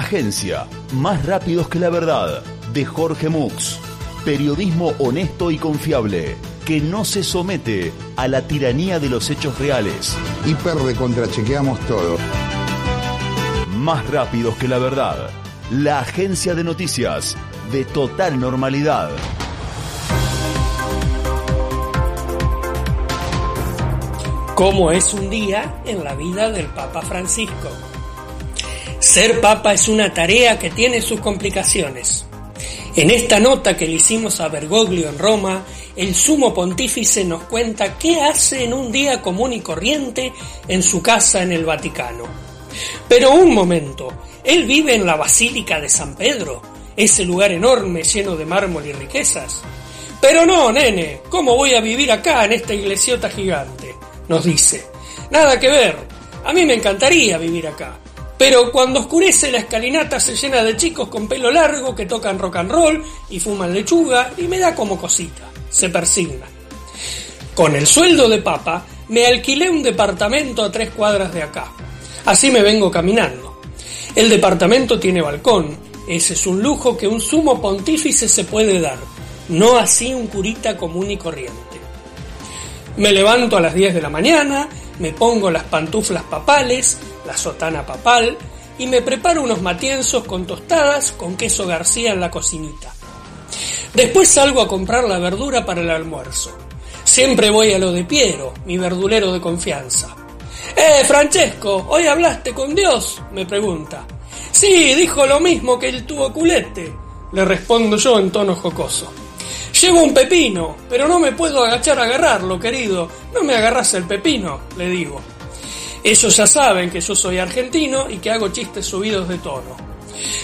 agencia, más rápidos que la verdad, de Jorge Mux. Periodismo honesto y confiable, que no se somete a la tiranía de los hechos reales. Hiper chequeamos todo. Más rápidos que la verdad, la agencia de noticias de total normalidad. ¿Cómo es un día en la vida del Papa Francisco? Ser papa es una tarea que tiene sus complicaciones. En esta nota que le hicimos a Bergoglio en Roma, el sumo pontífice nos cuenta qué hace en un día común y corriente en su casa en el Vaticano. Pero un momento, él vive en la Basílica de San Pedro, ese lugar enorme lleno de mármol y riquezas. Pero no, nene, ¿cómo voy a vivir acá en esta iglesiota gigante? Nos dice. Nada que ver, a mí me encantaría vivir acá. Pero cuando oscurece la escalinata se llena de chicos con pelo largo que tocan rock and roll y fuman lechuga y me da como cosita. Se persigna. Con el sueldo de papa me alquilé un departamento a tres cuadras de acá. Así me vengo caminando. El departamento tiene balcón. Ese es un lujo que un sumo pontífice se puede dar, no así un curita común y corriente. Me levanto a las 10 de la mañana, me pongo las pantuflas papales, la sotana papal y me preparo unos matienzos con tostadas con queso García en la cocinita. Después salgo a comprar la verdura para el almuerzo. Siempre voy a lo de Piero, mi verdulero de confianza. ¡Eh, Francesco! ¿Hoy hablaste con Dios? me pregunta. Sí, dijo lo mismo que el tuvo culete, le respondo yo en tono jocoso. Llevo un pepino, pero no me puedo agachar a agarrarlo, querido. No me agarras el pepino, le digo. Ellos ya saben que yo soy argentino y que hago chistes subidos de tono.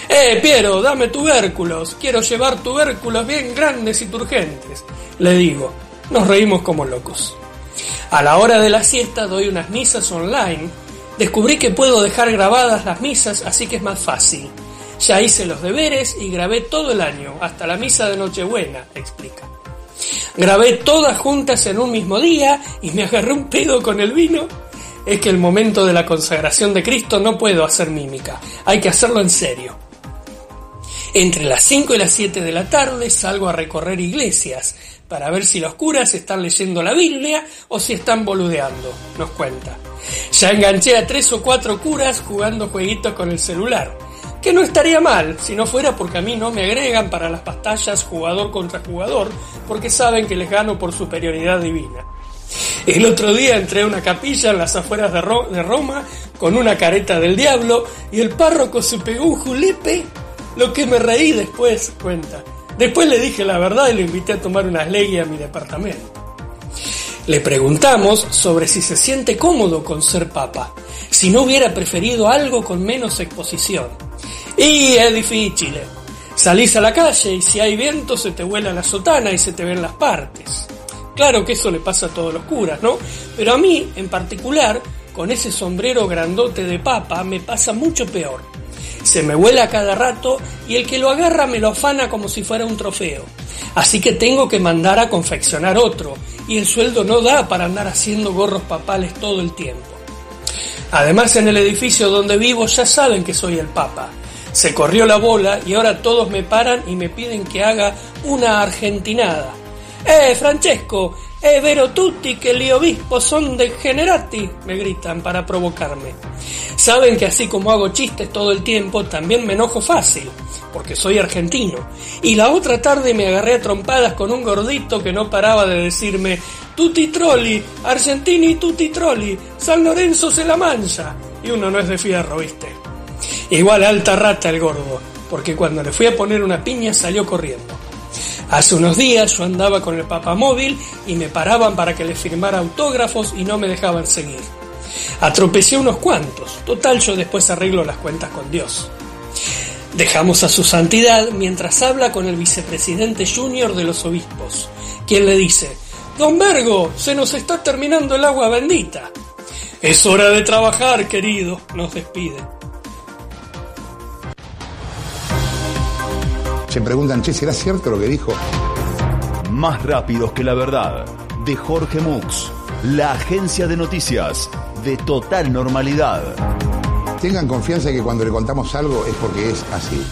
Eh, Piero, dame tubérculos. Quiero llevar tubérculos bien grandes y turgentes. Le digo. Nos reímos como locos. A la hora de la siesta doy unas misas online. Descubrí que puedo dejar grabadas las misas, así que es más fácil. Ya hice los deberes y grabé todo el año, hasta la misa de Nochebuena, explica. Grabé todas juntas en un mismo día y me agarré un pedo con el vino es que el momento de la consagración de Cristo no puedo hacer mímica, hay que hacerlo en serio. Entre las 5 y las 7 de la tarde salgo a recorrer iglesias para ver si los curas están leyendo la Biblia o si están boludeando, nos cuenta. Ya enganché a tres o cuatro curas jugando jueguitos con el celular, que no estaría mal si no fuera porque a mí no me agregan para las pastallas jugador contra jugador, porque saben que les gano por superioridad divina. El otro día entré a una capilla en las afueras de, Roma con una careta del diablo y el párroco se pegó un julepe, lo que me reí después, cuenta. Después le dije la verdad y lo invité a tomar unas leyes a mi departamento. Le preguntamos sobre si se siente cómodo con ser papa, si no hubiera preferido algo con menos exposición. Y es difícil. Salís a la calle y si hay viento se te vuela la sotana y se te ven las partes. Claro que eso le pasa a todos los curas, ¿no? Pero a mí, en particular, con ese sombrero grandote de papa, me pasa mucho peor. Se me vuela cada rato y el que lo agarra me lo afana como si fuera un trofeo. Así que tengo que mandar a confeccionar otro, y el sueldo no da para andar haciendo gorros papales todo el tiempo. Además, en el edificio donde vivo ya saben que soy el papa. Se corrió la bola y ahora todos me paran y me piden que haga una argentinada ¡Eh, Francesco! ¡Eh, vero tutti que li obispo son degenerati! me gritan para provocarme. Saben que así como hago chistes todo el tiempo, también me enojo fácil, porque soy argentino. Y la otra tarde me agarré a trompadas con un gordito que no paraba de decirme Tutti trolli, argentini tutti trolli, San Lorenzo se la mancha. Y uno no es de fierro, ¿viste? Igual alta rata el gordo, porque cuando le fui a poner una piña salió corriendo. Hace unos días yo andaba con el papamóvil y me paraban para que le firmara autógrafos y no me dejaban seguir. Atropecé unos cuantos, total yo después arreglo las cuentas con Dios. Dejamos a su santidad mientras habla con el vicepresidente junior de los obispos, quien le dice, Don Vergo, se nos está terminando el agua bendita. Es hora de trabajar, querido, nos despide. Se preguntan, che, ¿será cierto lo que dijo? Más rápidos que la verdad, de Jorge Mux, la agencia de noticias de total normalidad. Tengan confianza que cuando le contamos algo es porque es así.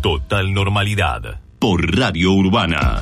Total normalidad por Radio Urbana.